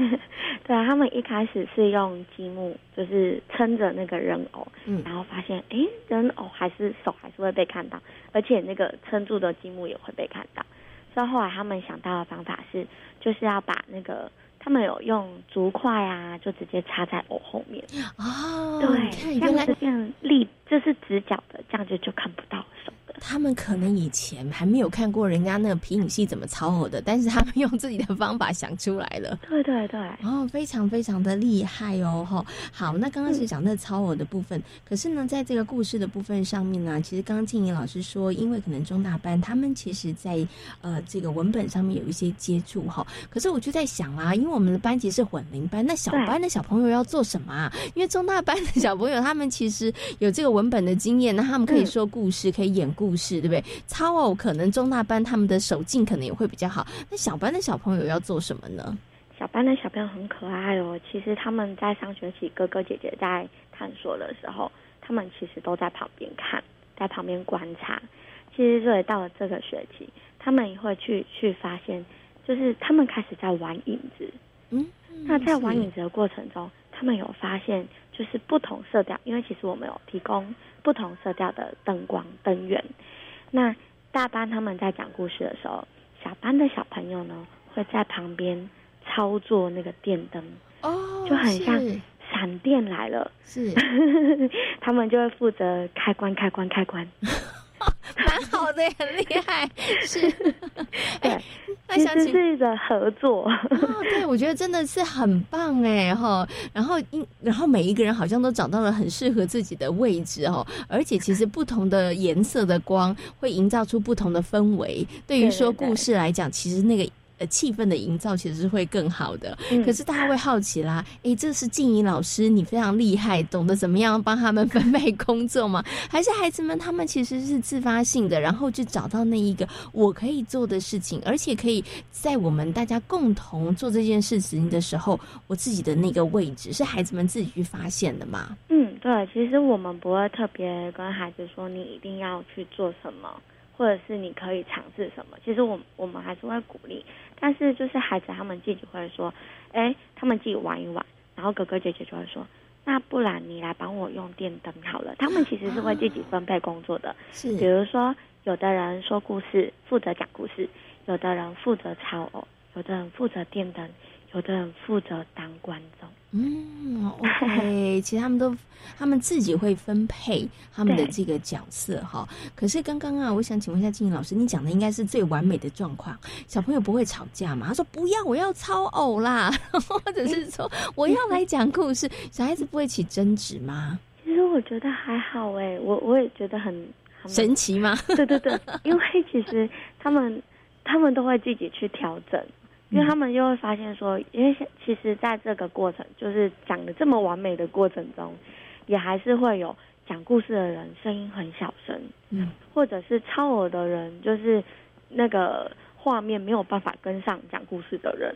对啊，他们一开始是用积木，就是撑着那个人偶，嗯，然后发现哎，人偶还是手还是会被看到，而且那个撑住的积木也会被看到，所以后来他们想到的方法是，就是要把那个。他们有用竹筷啊，就直接插在偶后面哦。对，原来这样立，这是直角的，这样就就看不到手。他们可能以前还没有看过人家那个皮影戏怎么操偶的，但是他们用自己的方法想出来了。对对对，哦，非常非常的厉害哦！哈，好，那刚刚是讲那操偶的部分，可是呢，在这个故事的部分上面呢，其实刚刚静怡老师说，因为可能中大班他们其实在呃这个文本上面有一些接触哈，可是我就在想啊，因为我们的班级是混龄班，那小班的小朋友要做什么啊？因为中大班的小朋友他们其实有这个文本的经验，那他们可以说故事，可以演故。事对不对？超偶可能中大班他们的手劲可能也会比较好。那小班的小朋友要做什么呢？小班的小朋友很可爱哦。其实他们在上学期，哥哥姐姐在探索的时候，他们其实都在旁边看，在旁边观察。其实，所以到了这个学期，他们也会去去发现，就是他们开始在玩影子。嗯，那在玩影子的过程中，他们有发现，就是不同色调，因为其实我们有提供不同色调的灯光灯源。那大班他们在讲故事的时候，小班的小朋友呢会在旁边操作那个电灯，哦，就很像闪电来了，是，他们就会负责开关、开关、开关。蛮好的，很厉害，是。对，其实是一个合作。哦，对，我觉得真的是很棒哎哈。然后，因然后每一个人好像都找到了很适合自己的位置哦。而且，其实不同的颜色的光会营造出不同的氛围。对于说故事来讲，其实那个。呃，气氛的营造其实是会更好的。可是大家会好奇啦，哎，这是静怡老师，你非常厉害，懂得怎么样帮他们分配工作吗？还是孩子们他们其实是自发性的，然后就找到那一个我可以做的事情，而且可以在我们大家共同做这件事情的时候，我自己的那个位置是孩子们自己去发现的吗？嗯，对，其实我们不会特别跟孩子说你一定要去做什么。或者是你可以尝试什么？其实我我们还是会鼓励，但是就是孩子他们自己会说，哎，他们自己玩一玩，然后哥哥姐姐就会说，那不然你来帮我用电灯好了。他们其实是会自己分配工作的，是，比如说有的人说故事，负责讲故事；有的人负责操偶；有的人负责电灯；有的人负责当观众。嗯，OK，其实他们都他们自己会分配他们的这个角色哈。可是刚刚啊，我想请问一下静怡老师，你讲的应该是最完美的状况，小朋友不会吵架嘛？他说不要，我要超偶啦，或者是说我要来讲故事，小孩子不会起争执吗？其实我觉得还好哎，我我也觉得很神奇吗？对对对，因为其实他们他们都会自己去调整。因为他们就会发现说，因为其实在这个过程，就是讲的这么完美的过程中，也还是会有讲故事的人声音很小声，嗯，或者是超额的人，就是那个画面没有办法跟上讲故事的人，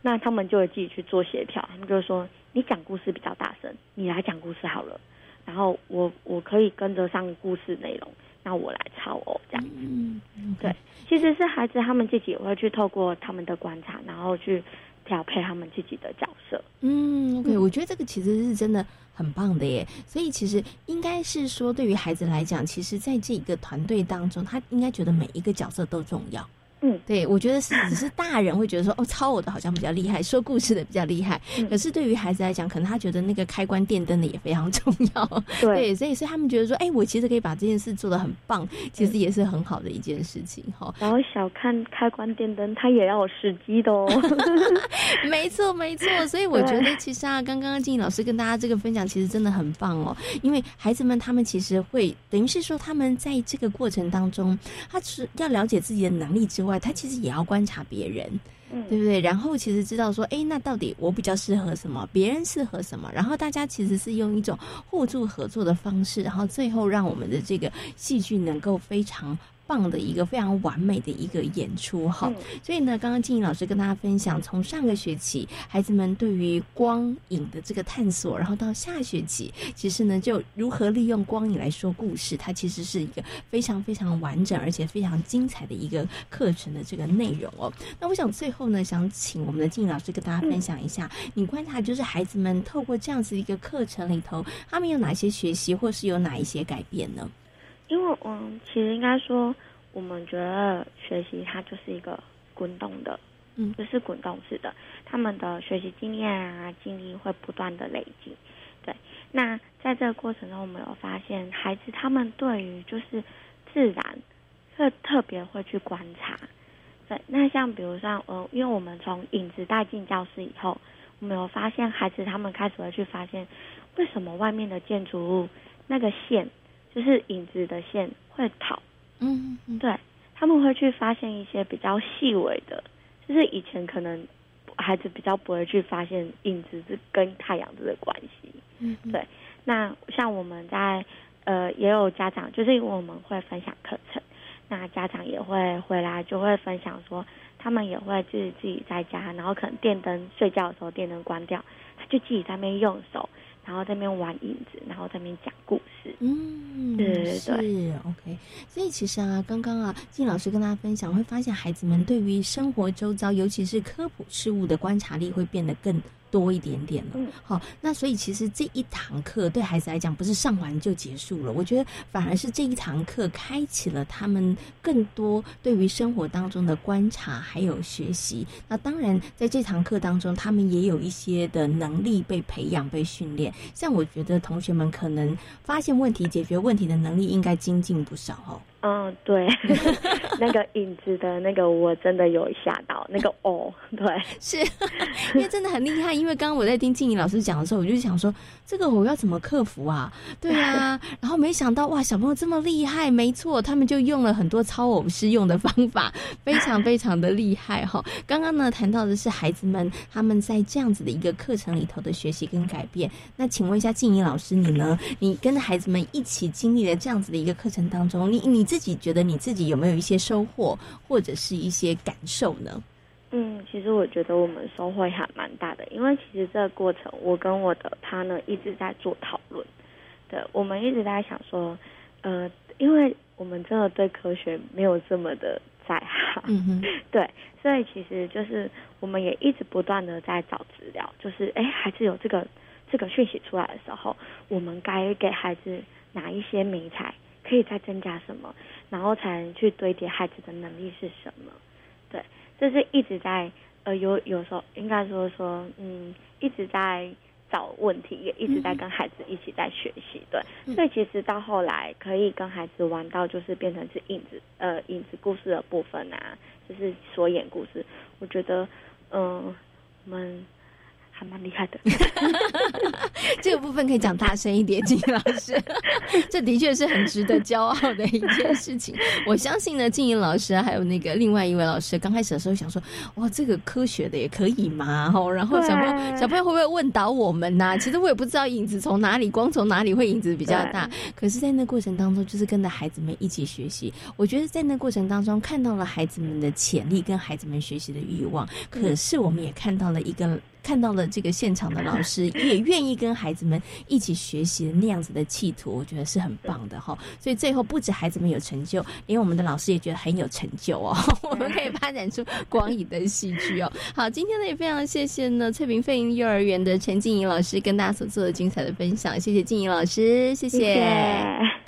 那他们就会自己去做协调，他们就说你讲故事比较大声，你来讲故事好了，然后我我可以跟着上故事内容。那我来操哦，这样。嗯，对，其实是孩子他们自己也会去透过他们的观察，然后去调配他们自己的角色。嗯，OK，我觉得这个其实是真的很棒的耶。所以其实应该是说，对于孩子来讲，其实在这一个团队当中，他应该觉得每一个角色都重要。嗯，对，我觉得是只是大人会觉得说，哦，抄我的好像比较厉害，说故事的比较厉害。可是对于孩子来讲，可能他觉得那个开关电灯的也非常重要。对，所以所以他们觉得说，哎，我其实可以把这件事做得很棒，其实也是很好的一件事情。哈，然后小看开关电灯，他也要有时机的哦。没错，没错。所以我觉得其实啊，刚刚静怡老师跟大家这个分享，其实真的很棒哦。因为孩子们他们其实会等于是说，他们在这个过程当中，他是要了解自己的能力之外，他其实也要观察别人，嗯，对不对？然后其实知道说，哎，那到底我比较适合什么，别人适合什么？然后大家其实是用一种互助合作的方式，然后最后让我们的这个戏剧能够非常。棒的一个非常完美的一个演出哈，所以呢，刚刚静怡老师跟大家分享，从上个学期孩子们对于光影的这个探索，然后到下学期，其实呢，就如何利用光影来说故事，它其实是一个非常非常完整而且非常精彩的一个课程的这个内容哦。那我想最后呢，想请我们的静怡老师跟大家分享一下，你观察就是孩子们透过这样子一个课程里头，他们有哪些学习，或是有哪一些改变呢？因为嗯，其实应该说，我们觉得学习它就是一个滚动的，嗯，就是滚动式的。他们的学习经验啊、经历会不断的累积。对，那在这个过程中，我们有发现，孩子他们对于就是自然，特特别会去观察。对，那像比如像呃，因为我们从影子带进教室以后，我们有发现孩子他们开始会去发现，为什么外面的建筑物那个线。就是影子的线会跑，嗯，对，他们会去发现一些比较细微的，就是以前可能孩子比较不会去发现影子是跟太阳的关系，嗯，对。那像我们在呃也有家长，就是我们会分享课程，那家长也会回来就会分享说，他们也会自己自己在家，然后可能电灯睡觉的时候电灯关掉，他就自己在那边用手。然后在那边玩影子，然后在那边讲故事。嗯，对对是 OK。所以其实啊，刚刚啊，静老师跟大家分享，会发现孩子们对于生活周遭，尤其是科普事物的观察力会变得更。多一点点了，好，那所以其实这一堂课对孩子来讲不是上完就结束了，我觉得反而是这一堂课开启了他们更多对于生活当中的观察还有学习。那当然在这堂课当中，他们也有一些的能力被培养、被训练。像我觉得同学们可能发现问题、解决问题的能力应该精进不少哦。嗯，对，那个影子的那个我真的有吓到，那个哦，对，是因为真的很厉害。因为刚刚我在听静怡老师讲的时候，我就想说，这个我要怎么克服啊？对啊，然后没想到哇，小朋友这么厉害，没错，他们就用了很多超偶式用的方法，非常非常的厉害哈。刚刚呢谈到的是孩子们他们在这样子的一个课程里头的学习跟改变。那请问一下静怡老师，你呢？你跟孩子们一起经历了这样子的一个课程当中，你你自己觉得你自己有没有一些收获或者是一些感受呢？嗯，其实我觉得我们收获还蛮大的，因为其实这个过程，我跟我的他呢一直在做讨论。对，我们一直在想说，呃，因为我们真的对科学没有这么的在行，嗯哼，对，所以其实就是我们也一直不断的在找资料，就是哎，孩子有这个这个讯息出来的时候，我们该给孩子哪一些美材。可以再增加什么，然后才能去堆叠孩子的能力是什么？对，这是一直在呃有有时候应该说说嗯一直在找问题，也一直在跟孩子一起在学习。对，所以其实到后来可以跟孩子玩到就是变成是影子呃影子故事的部分啊，就是所演故事。我觉得嗯我们。还蛮厉害的，这个部分可以讲大声一点，金老师，这的确是很值得骄傲的一件事情。我相信呢，静怡老师还有那个另外一位老师，刚开始的时候想说，哇，这个科学的也可以吗？哦，然后小朋友小朋友会不会问倒我们呐？其实我也不知道影子从哪里，光从哪里会影子比较大。可是，在那过程当中，就是跟着孩子们一起学习。我觉得在那过程当中，看到了孩子们的潜力跟孩子们学习的欲望。可是，我们也看到了一个。看到了这个现场的老师，也愿意跟孩子们一起学习那样子的企图，我觉得是很棒的哈。所以最后不止孩子们有成就，连我们的老师也觉得很有成就哦。我们可以发展出光影的戏剧哦。好，今天呢也非常谢谢呢翠屏飞鹰幼儿园的陈静怡老师跟大家所做的精彩的分享，谢谢静怡老师，谢谢。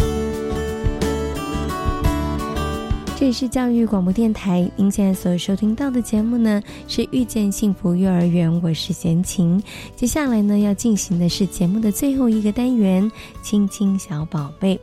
这里是教育广播电台，您现在所收听到的节目呢是遇见幸福幼儿园，我是贤琴。接下来呢要进行的是节目的最后一个单元——亲亲小宝贝。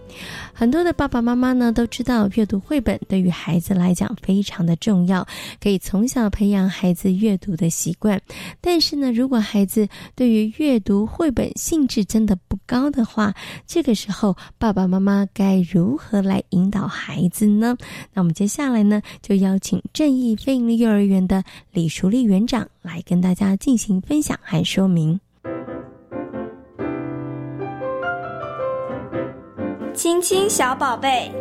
很多的爸爸妈妈呢都知道，阅读绘本对于孩子来讲非常的重要，可以从小培养孩子阅读的习惯。但是呢，如果孩子对于阅读绘本兴致真的不高的话，这个时候爸爸妈妈该如何来引导孩子呢？那我们接下来呢，就邀请正义飞鹰幼儿园的李淑丽园长来跟大家进行分享和说明。亲亲小宝贝，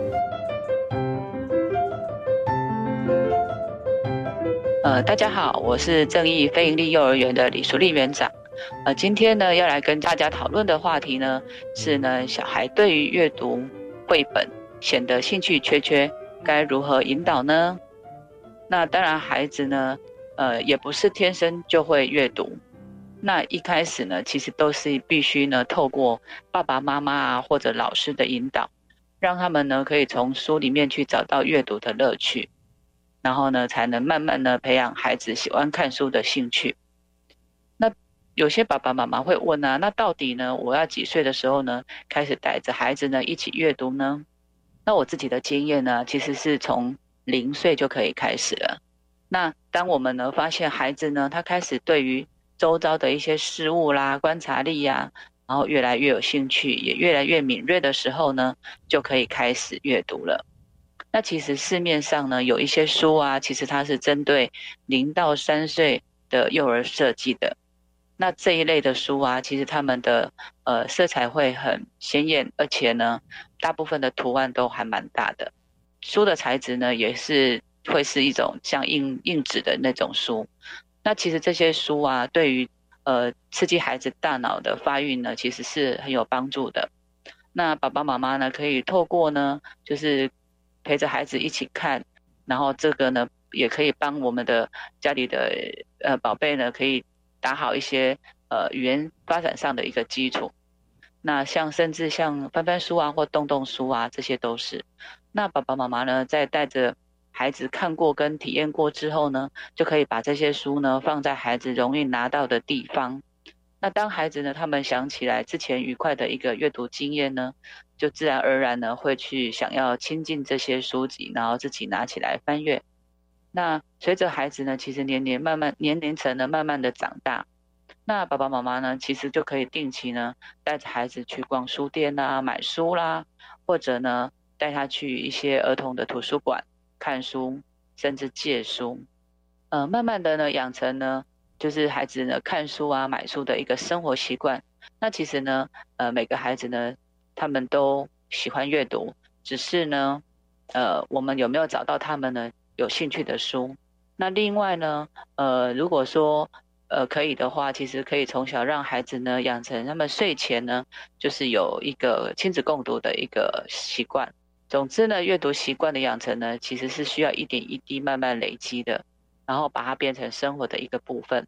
呃，大家好，我是正义非营利幼儿园的李淑丽园长。呃，今天呢，要来跟大家讨论的话题呢，是呢，小孩对于阅读绘本显得兴趣缺缺，该如何引导呢？那当然，孩子呢，呃，也不是天生就会阅读。那一开始呢，其实都是必须呢，透过爸爸妈妈啊或者老师的引导，让他们呢可以从书里面去找到阅读的乐趣，然后呢才能慢慢的培养孩子喜欢看书的兴趣。那有些爸爸妈妈会问啊，那到底呢，我要几岁的时候呢开始带着孩子呢一起阅读呢？那我自己的经验呢，其实是从零岁就可以开始了。那当我们呢发现孩子呢，他开始对于周遭的一些事物啦，观察力呀，然后越来越有兴趣，也越来越敏锐的时候呢，就可以开始阅读了。那其实市面上呢有一些书啊，其实它是针对零到三岁的幼儿设计的。那这一类的书啊，其实他们的呃色彩会很鲜艳，而且呢，大部分的图案都还蛮大的。书的材质呢，也是会是一种像硬硬纸的那种书。那其实这些书啊，对于呃刺激孩子大脑的发育呢，其实是很有帮助的。那爸爸妈妈呢，可以透过呢，就是陪着孩子一起看，然后这个呢，也可以帮我们的家里的呃宝贝呢，可以打好一些呃语言发展上的一个基础。那像甚至像翻翻书啊，或动动书啊，这些都是。那爸爸妈妈呢，在带着孩子看过跟体验过之后呢，就可以把这些书呢放在孩子容易拿到的地方。那当孩子呢，他们想起来之前愉快的一个阅读经验呢，就自然而然呢会去想要亲近这些书籍，然后自己拿起来翻阅。那随着孩子呢，其实年年慢慢年龄层呢慢慢的长大，那爸爸妈妈呢，其实就可以定期呢带着孩子去逛书店啊，买书啦，或者呢带他去一些儿童的图书馆看书，甚至借书，呃，慢慢的呢养成呢。就是孩子呢看书啊、买书的一个生活习惯。那其实呢，呃，每个孩子呢，他们都喜欢阅读，只是呢，呃，我们有没有找到他们呢有兴趣的书？那另外呢，呃，如果说呃可以的话，其实可以从小让孩子呢养成他们睡前呢就是有一个亲子共读的一个习惯。总之呢，阅读习惯的养成呢，其实是需要一点一滴慢慢累积的。然后把它变成生活的一个部分。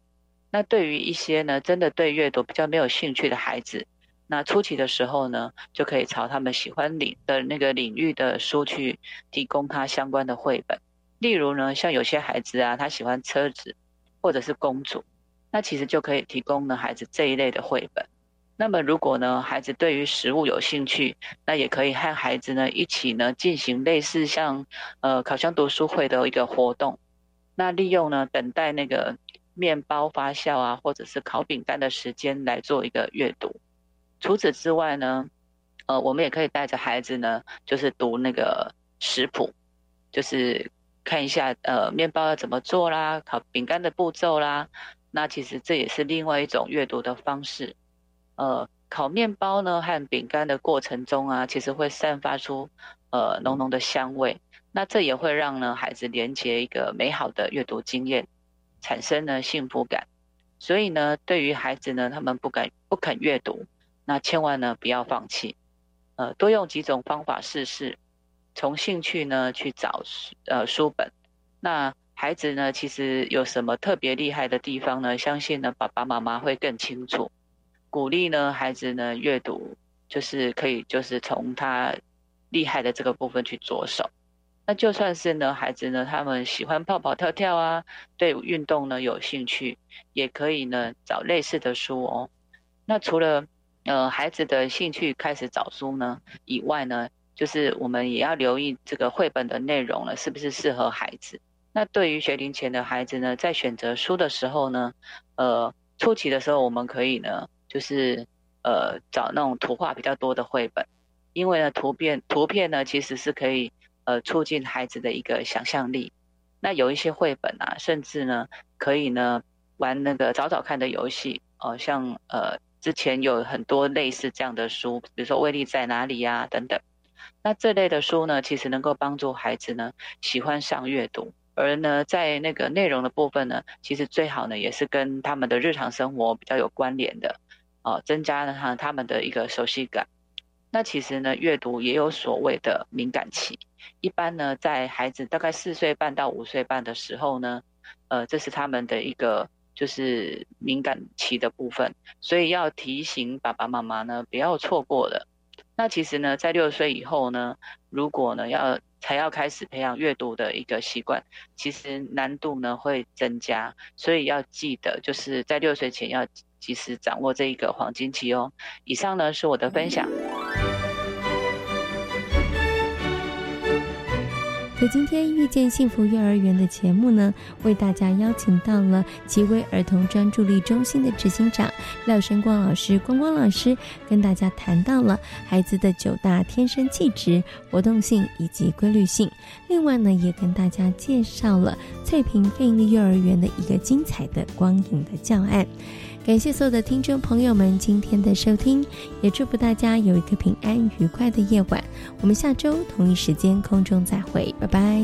那对于一些呢，真的对阅读比较没有兴趣的孩子，那初期的时候呢，就可以朝他们喜欢领的那个领域的书去提供他相关的绘本。例如呢，像有些孩子啊，他喜欢车子或者是公主，那其实就可以提供呢孩子这一类的绘本。那么如果呢孩子对于食物有兴趣，那也可以和孩子呢一起呢进行类似像呃烤箱读书会的一个活动。那利用呢等待那个面包发酵啊，或者是烤饼干的时间来做一个阅读。除此之外呢，呃，我们也可以带着孩子呢，就是读那个食谱，就是看一下呃面包要怎么做啦，烤饼干的步骤啦。那其实这也是另外一种阅读的方式。呃，烤面包呢和饼干的过程中啊，其实会散发出呃浓浓的香味。那这也会让呢孩子连接一个美好的阅读经验，产生呢幸福感。所以呢，对于孩子呢，他们不敢不肯阅读，那千万呢不要放弃，呃，多用几种方法试试，从兴趣呢去找呃书本。那孩子呢，其实有什么特别厉害的地方呢？相信呢爸爸妈妈会更清楚。鼓励呢孩子呢阅读，就是可以就是从他厉害的这个部分去着手。那就算是呢，孩子呢，他们喜欢跑跑跳跳啊，对运动呢有兴趣，也可以呢找类似的书哦。那除了呃孩子的兴趣开始找书呢以外呢，就是我们也要留意这个绘本的内容了，是不是适合孩子？那对于学龄前的孩子呢，在选择书的时候呢，呃初期的时候我们可以呢，就是呃找那种图画比较多的绘本，因为呢图片图片呢其实是可以。呃，促进孩子的一个想象力。那有一些绘本啊，甚至呢，可以呢玩那个找找看的游戏哦，像呃之前有很多类似这样的书，比如说威力在哪里呀等等。那这类的书呢，其实能够帮助孩子呢喜欢上阅读，而呢在那个内容的部分呢，其实最好呢也是跟他们的日常生活比较有关联的哦，增加了他他们的一个熟悉感。那其实呢，阅读也有所谓的敏感期。一般呢，在孩子大概四岁半到五岁半的时候呢，呃，这是他们的一个就是敏感期的部分，所以要提醒爸爸妈妈呢，不要错过了。那其实呢，在六岁以后呢，如果呢要才要开始培养阅读的一个习惯，其实难度呢会增加，所以要记得就是在六岁前要及时掌握这一个黄金期哦。以上呢是我的分享。在今天遇见幸福幼儿园的节目呢，为大家邀请到了极威儿童专注力中心的执行长廖生光老师，光光老师跟大家谈到了孩子的九大天生气质、活动性以及规律性。另外呢，也跟大家介绍了翠屏费力幼儿园的一个精彩的光影的教案。感谢所有的听众朋友们今天的收听，也祝福大家有一个平安愉快的夜晚。我们下周同一时间空中再会，拜拜。